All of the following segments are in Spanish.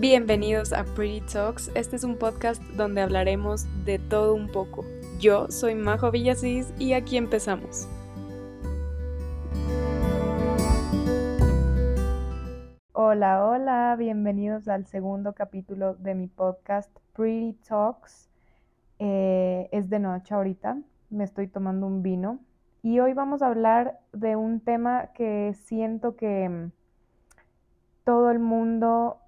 Bienvenidos a Pretty Talks. Este es un podcast donde hablaremos de todo un poco. Yo soy Majo Villasís y aquí empezamos. Hola, hola, bienvenidos al segundo capítulo de mi podcast Pretty Talks. Eh, es de noche ahorita, me estoy tomando un vino y hoy vamos a hablar de un tema que siento que mm, todo el mundo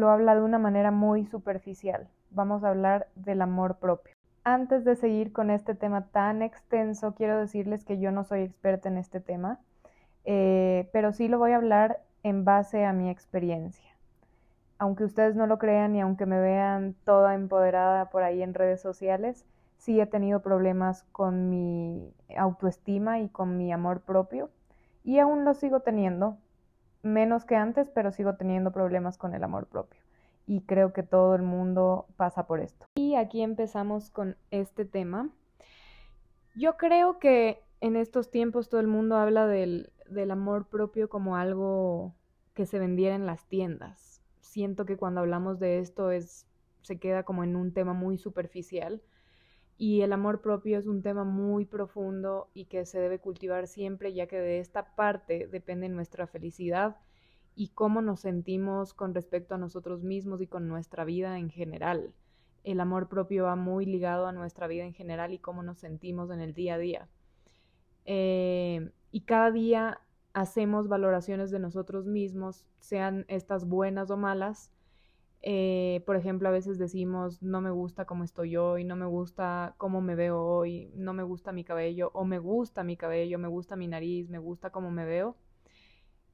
lo habla de una manera muy superficial. Vamos a hablar del amor propio. Antes de seguir con este tema tan extenso, quiero decirles que yo no soy experta en este tema, eh, pero sí lo voy a hablar en base a mi experiencia. Aunque ustedes no lo crean y aunque me vean toda empoderada por ahí en redes sociales, sí he tenido problemas con mi autoestima y con mi amor propio y aún lo sigo teniendo, menos que antes, pero sigo teniendo problemas con el amor propio. Y creo que todo el mundo pasa por esto. Y aquí empezamos con este tema. Yo creo que en estos tiempos todo el mundo habla del, del amor propio como algo que se vendiera en las tiendas. Siento que cuando hablamos de esto es, se queda como en un tema muy superficial y el amor propio es un tema muy profundo y que se debe cultivar siempre, ya que de esta parte depende nuestra felicidad y cómo nos sentimos con respecto a nosotros mismos y con nuestra vida en general. El amor propio va muy ligado a nuestra vida en general y cómo nos sentimos en el día a día. Eh, y cada día hacemos valoraciones de nosotros mismos, sean estas buenas o malas, eh, por ejemplo, a veces decimos, no me gusta cómo estoy hoy, no me gusta cómo me veo hoy, no me gusta mi cabello, o me gusta mi cabello, me gusta mi nariz, me gusta cómo me veo.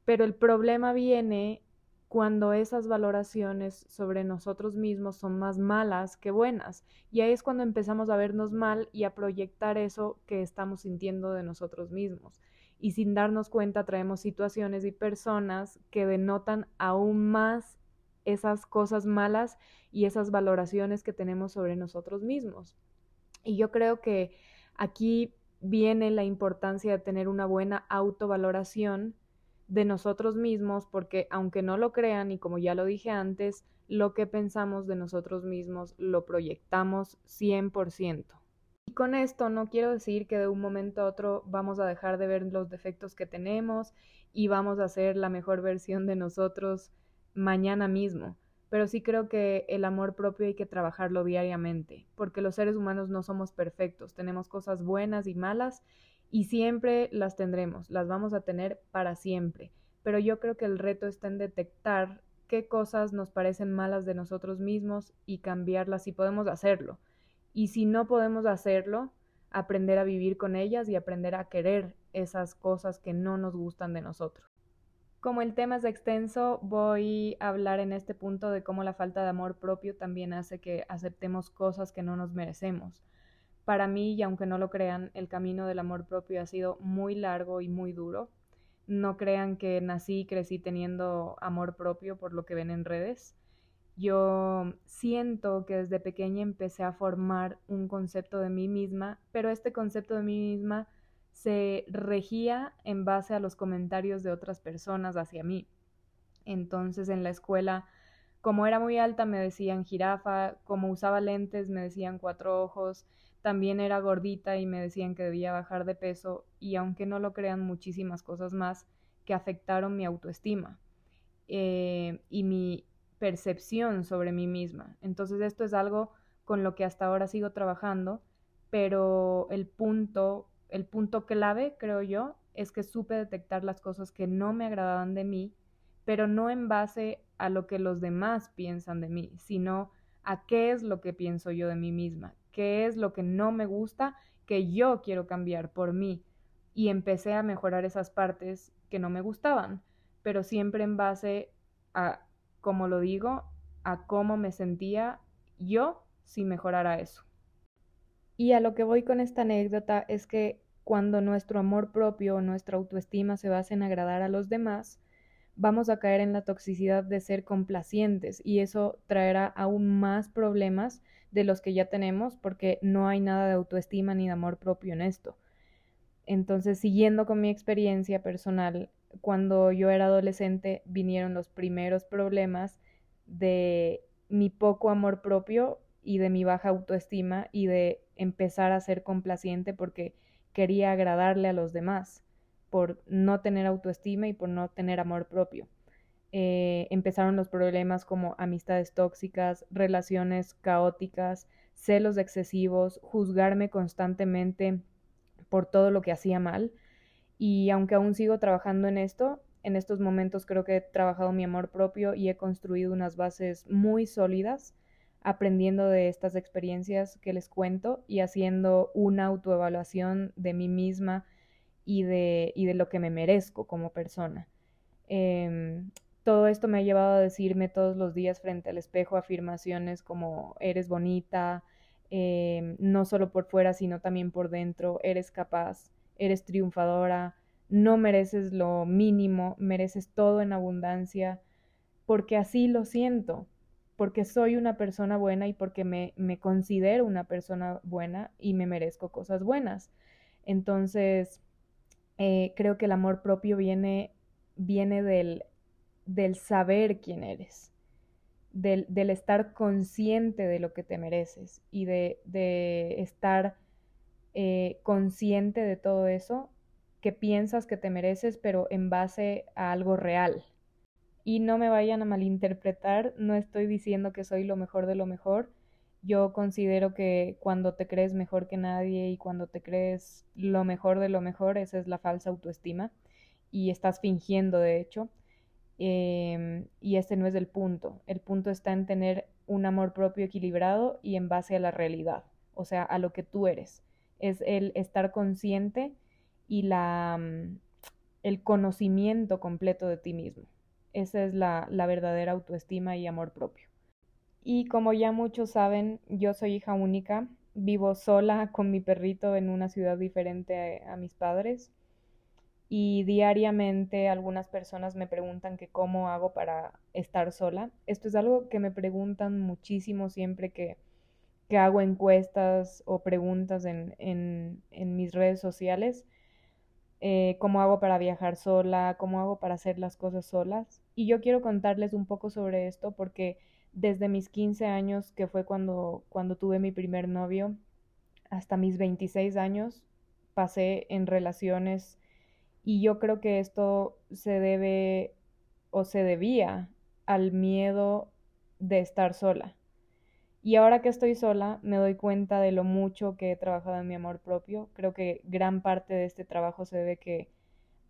Pero el problema viene cuando esas valoraciones sobre nosotros mismos son más malas que buenas. Y ahí es cuando empezamos a vernos mal y a proyectar eso que estamos sintiendo de nosotros mismos. Y sin darnos cuenta traemos situaciones y personas que denotan aún más esas cosas malas y esas valoraciones que tenemos sobre nosotros mismos. Y yo creo que aquí viene la importancia de tener una buena autovaloración de nosotros mismos, porque aunque no lo crean y como ya lo dije antes, lo que pensamos de nosotros mismos lo proyectamos 100%. Y con esto no quiero decir que de un momento a otro vamos a dejar de ver los defectos que tenemos y vamos a ser la mejor versión de nosotros mañana mismo, pero sí creo que el amor propio hay que trabajarlo diariamente, porque los seres humanos no somos perfectos, tenemos cosas buenas y malas y siempre las tendremos, las vamos a tener para siempre, pero yo creo que el reto está en detectar qué cosas nos parecen malas de nosotros mismos y cambiarlas si podemos hacerlo. Y si no podemos hacerlo, aprender a vivir con ellas y aprender a querer esas cosas que no nos gustan de nosotros. Como el tema es extenso, voy a hablar en este punto de cómo la falta de amor propio también hace que aceptemos cosas que no nos merecemos. Para mí, y aunque no lo crean, el camino del amor propio ha sido muy largo y muy duro. No crean que nací y crecí teniendo amor propio por lo que ven en redes. Yo siento que desde pequeña empecé a formar un concepto de mí misma, pero este concepto de mí misma se regía en base a los comentarios de otras personas hacia mí. Entonces en la escuela, como era muy alta, me decían jirafa, como usaba lentes, me decían cuatro ojos, también era gordita y me decían que debía bajar de peso y aunque no lo crean muchísimas cosas más que afectaron mi autoestima eh, y mi percepción sobre mí misma. Entonces esto es algo con lo que hasta ahora sigo trabajando, pero el punto el punto clave, creo yo, es que supe detectar las cosas que no me agradaban de mí, pero no en base a lo que los demás piensan de mí, sino a qué es lo que pienso yo de mí misma, qué es lo que no me gusta, que yo quiero cambiar por mí. Y empecé a mejorar esas partes que no me gustaban, pero siempre en base a, como lo digo, a cómo me sentía yo si mejorara eso. Y a lo que voy con esta anécdota es que cuando nuestro amor propio o nuestra autoestima se basa en agradar a los demás, vamos a caer en la toxicidad de ser complacientes y eso traerá aún más problemas de los que ya tenemos porque no hay nada de autoestima ni de amor propio en esto. Entonces, siguiendo con mi experiencia personal, cuando yo era adolescente vinieron los primeros problemas de mi poco amor propio y de mi baja autoestima y de empezar a ser complaciente porque quería agradarle a los demás por no tener autoestima y por no tener amor propio. Eh, empezaron los problemas como amistades tóxicas, relaciones caóticas, celos excesivos, juzgarme constantemente por todo lo que hacía mal. Y aunque aún sigo trabajando en esto, en estos momentos creo que he trabajado mi amor propio y he construido unas bases muy sólidas, aprendiendo de estas experiencias que les cuento y haciendo una autoevaluación de mí misma y de, y de lo que me merezco como persona. Em, todo esto me ha llevado a decirme todos los días frente al espejo afirmaciones como eres bonita, em, no solo por fuera, sino también por dentro, eres capaz, eres triunfadora, no mereces lo mínimo, mereces todo en abundancia, porque así lo siento, porque soy una persona buena y porque me, me considero una persona buena y me merezco cosas buenas. Entonces, eh, creo que el amor propio viene, viene del, del saber quién eres, del, del, estar consciente de lo que te mereces y de, de estar eh, consciente de todo eso que piensas que te mereces, pero en base a algo real. Y no me vayan a malinterpretar, no estoy diciendo que soy lo mejor de lo mejor, yo considero que cuando te crees mejor que nadie y cuando te crees lo mejor de lo mejor, esa es la falsa autoestima y estás fingiendo de hecho. Em, y ese no es el punto. El punto está en tener un amor propio equilibrado y en base a la realidad, o sea, a lo que tú eres. Es el estar consciente y la, mm, el conocimiento completo de ti mismo. Esa es la, la verdadera autoestima y amor propio. Y como ya muchos saben, yo soy hija única, vivo sola con mi perrito en una ciudad diferente a, mis padres y diariamente algunas personas me preguntan que cómo hago para estar sola. Esto es algo que me preguntan muchísimo siempre que, que hago encuestas o preguntas en, en, mis redes sociales. Eh, cómo hago para viajar sola, cómo hago para hacer las cosas solas. Y yo quiero contarles un poco sobre esto porque desde mis 15 años, que fue cuando, cuando tuve mi primer novio, hasta mis 26 años, pasé en relaciones y yo creo que esto se debe o se debía al miedo de estar sola. Y ahora que estoy sola, me doy cuenta de lo mucho que he trabajado en mi amor propio. Creo que gran parte de este trabajo se debe que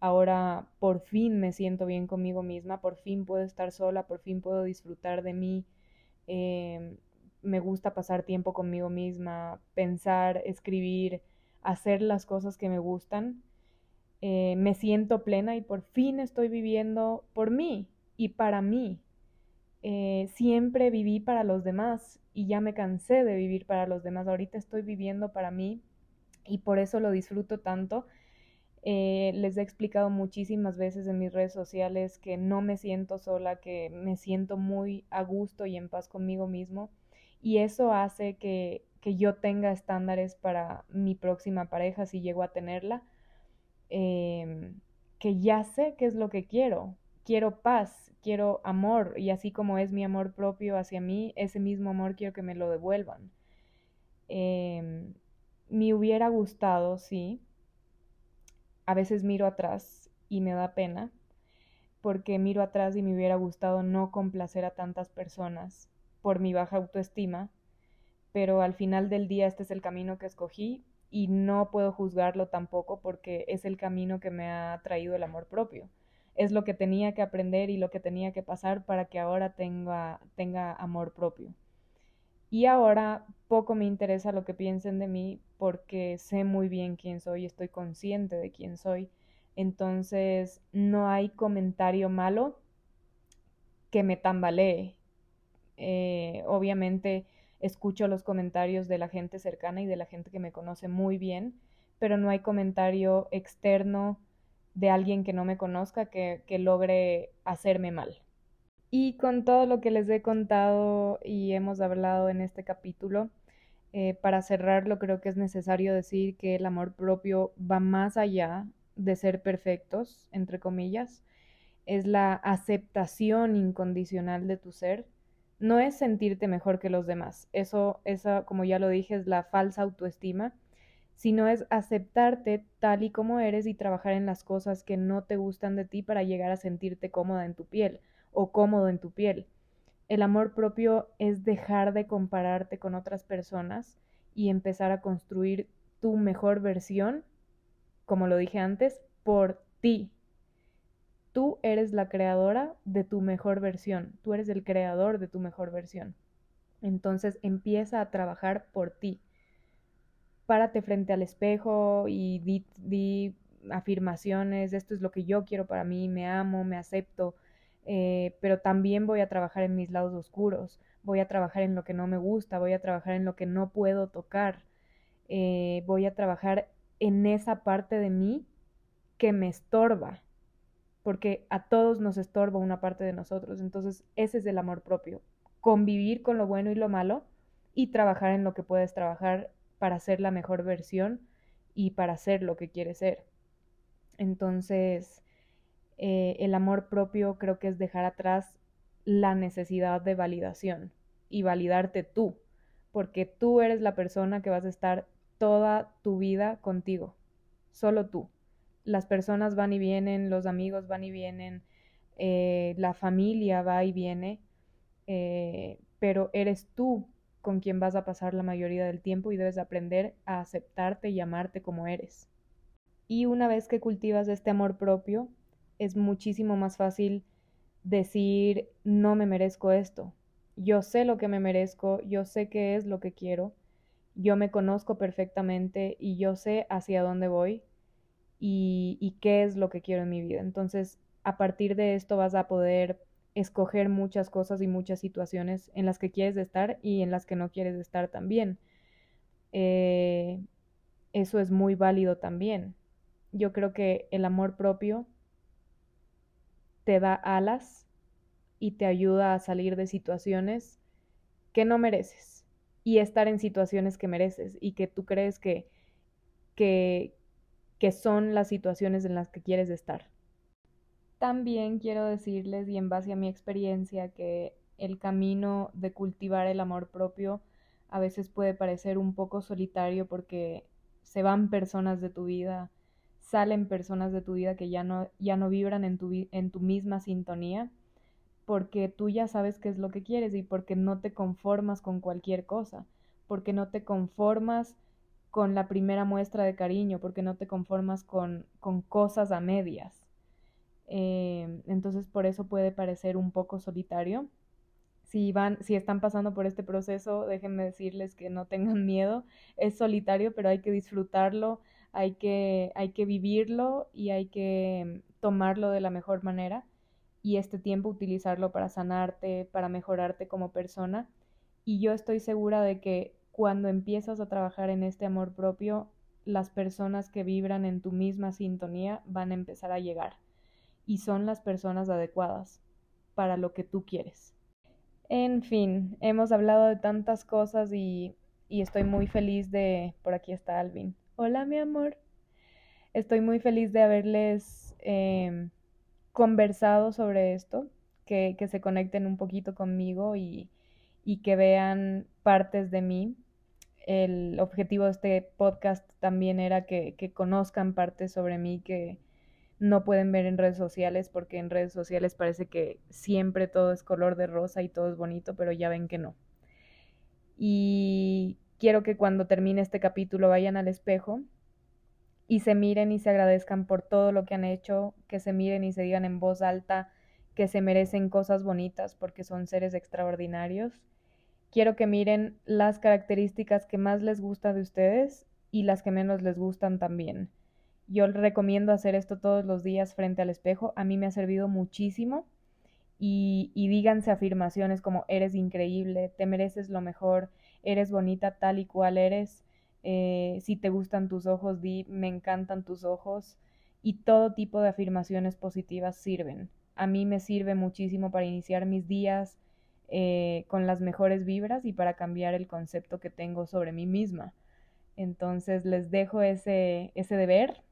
ahora por fin me siento bien conmigo misma, por fin puedo estar sola, por fin puedo disfrutar de mí. Em, me gusta pasar tiempo conmigo misma, pensar, escribir, hacer las cosas que me gustan. Eh, me siento plena y por fin estoy viviendo por mí y para mí. Eh, siempre viví para los demás y ya me cansé de vivir para los demás. Ahorita estoy viviendo para mí y por eso lo disfruto tanto eh, les he explicado muchísimas veces en mis redes sociales que no me siento sola, que me siento muy a gusto y en paz conmigo mismo. Y eso hace que, que yo tenga estándares para mi próxima pareja, si llego a tenerla, em, que ya sé qué es lo que quiero. Quiero paz, quiero amor, y así como es mi amor propio hacia mí, ese mismo amor quiero que me lo devuelvan. Em, me hubiera gustado, sí, a veces miro atrás y me da pena porque miro atrás y me hubiera gustado no complacer a tantas personas por mi baja autoestima, pero al final del día este es el camino que escogí y no puedo juzgarlo tampoco porque es el camino que me ha traído el amor propio. Es lo que tenía que aprender y lo que tenía que pasar para que ahora tenga, tenga amor propio. Y ahora poco me interesa lo que piensen de mí porque sé muy bien quién soy, estoy consciente de quién soy. Entonces no hay comentario malo que me tambalee. Eh, obviamente escucho los comentarios de la gente cercana y de la gente que me conoce muy bien, pero no hay comentario externo de alguien que no me conozca que, que logre hacerme mal. Y con todo lo que les he contado y hemos hablado en este capítulo, eh, para cerrarlo creo que es necesario decir que el amor propio va más allá de ser perfectos, entre comillas, es la aceptación incondicional de tu ser, no es sentirte mejor que los demás. Eso, esa, como ya lo dije, es la falsa autoestima, sino es aceptarte tal y como eres y trabajar en las cosas que no te gustan de ti para llegar a sentirte cómoda en tu piel o cómodo en tu piel. El amor propio es dejar de compararte con otras personas y empezar a construir tu mejor versión, como lo dije antes, por ti. Tú eres la creadora de tu mejor versión, tú eres el creador de tu mejor versión. Entonces empieza a trabajar por ti. Párate frente al espejo y di, afirmaciones, esto es lo que yo quiero para mí, me amo, me acepto, eh, pero también voy a trabajar en mis lados oscuros, voy a trabajar en lo que no me gusta, voy a trabajar en lo que no puedo tocar, eh, voy a trabajar en esa parte de mí que me estorba, porque a todos nos estorba una parte de nosotros. Entonces, ese es el amor propio, convivir con lo bueno y lo malo y trabajar en lo que puedes trabajar para ser la mejor versión y para ser lo que quieres ser. Entonces, eh, el amor propio creo que es dejar atrás la necesidad de validación y validarte tú, porque tú eres la persona que vas a estar toda tu vida contigo, solo tú. Las personas van y vienen, los amigos van y vienen, eh, la familia va y viene, eh, pero eres tú con quien vas a pasar la mayoría del tiempo y debes aprender a aceptarte y amarte como eres. Y una vez que cultivas este amor propio, es muchísimo más fácil decir, no me merezco esto. Yo sé lo que me merezco, yo sé qué es lo que quiero, yo me conozco perfectamente y yo sé hacia dónde voy y, y qué es lo que quiero en mi vida. Entonces, a partir de esto vas a poder escoger muchas cosas y muchas situaciones en las que quieres estar y en las que no quieres estar también. Eh, eso es muy válido también. Yo creo que el amor propio te da alas y te ayuda a salir de situaciones que no mereces y estar en situaciones que mereces y que tú crees que, que, que son las situaciones en las que quieres estar. También quiero decirles, y en base a mi experiencia, que el camino de cultivar el amor propio a veces puede parecer un poco solitario porque se van personas de tu vida, salen personas de tu vida que ya no, ya no vibran en tu, en tu misma sintonía, porque tú ya sabes qué es lo que quieres y porque no te conformas con cualquier cosa, porque no te conformas con la primera muestra de cariño, porque no te conformas con, con cosas a medias. Eh, entonces por eso puede parecer un poco solitario. Si van, si están pasando por este proceso, déjenme decirles que no tengan miedo. Es solitario, pero hay que disfrutarlo, hay que, hay que vivirlo y hay que tomarlo de la mejor manera y este tiempo utilizarlo para sanarte, para mejorarte como persona. Y yo estoy segura de que cuando empiezas a trabajar en este amor propio, las personas que vibran en tu misma sintonía van a empezar a llegar y son las personas adecuadas para lo que tú quieres. En fin, hemos hablado de tantas cosas y, y estoy muy feliz de... Por aquí está Alvin. Hola, mi amor. Estoy muy feliz de haberles em, conversado sobre esto, que, que, se conecten un poquito conmigo y, y que vean partes de mí. El objetivo de este podcast también era que, que conozcan partes sobre mí que no pueden ver en redes sociales porque en redes sociales parece que siempre todo es color de rosa y todo es bonito, pero ya ven que no. Y quiero que cuando termine este capítulo vayan al espejo y se miren y se agradezcan por todo lo que han hecho, que se miren y se digan en voz alta que se merecen cosas bonitas porque son seres extraordinarios. Quiero que miren las características que más les gusta de ustedes y las que menos les gustan también. Yo recomiendo hacer esto todos los días frente al espejo. A mí me ha servido muchísimo. Y, y díganse afirmaciones como eres increíble, te mereces lo mejor, eres bonita tal y cual eres, eh, si te gustan tus ojos, di, me encantan tus ojos, y todo tipo de afirmaciones positivas sirven. A mí me sirve muchísimo para iniciar mis días eh, con las mejores vibras y para cambiar el concepto que tengo sobre mí misma. Entonces les dejo ese, ese deber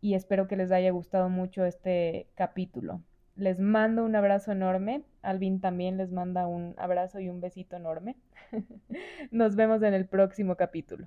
y espero que les haya gustado mucho este capítulo. Les mando un abrazo enorme. Alvin también les manda un abrazo y un besito enorme. Nos vemos en el próximo capítulo.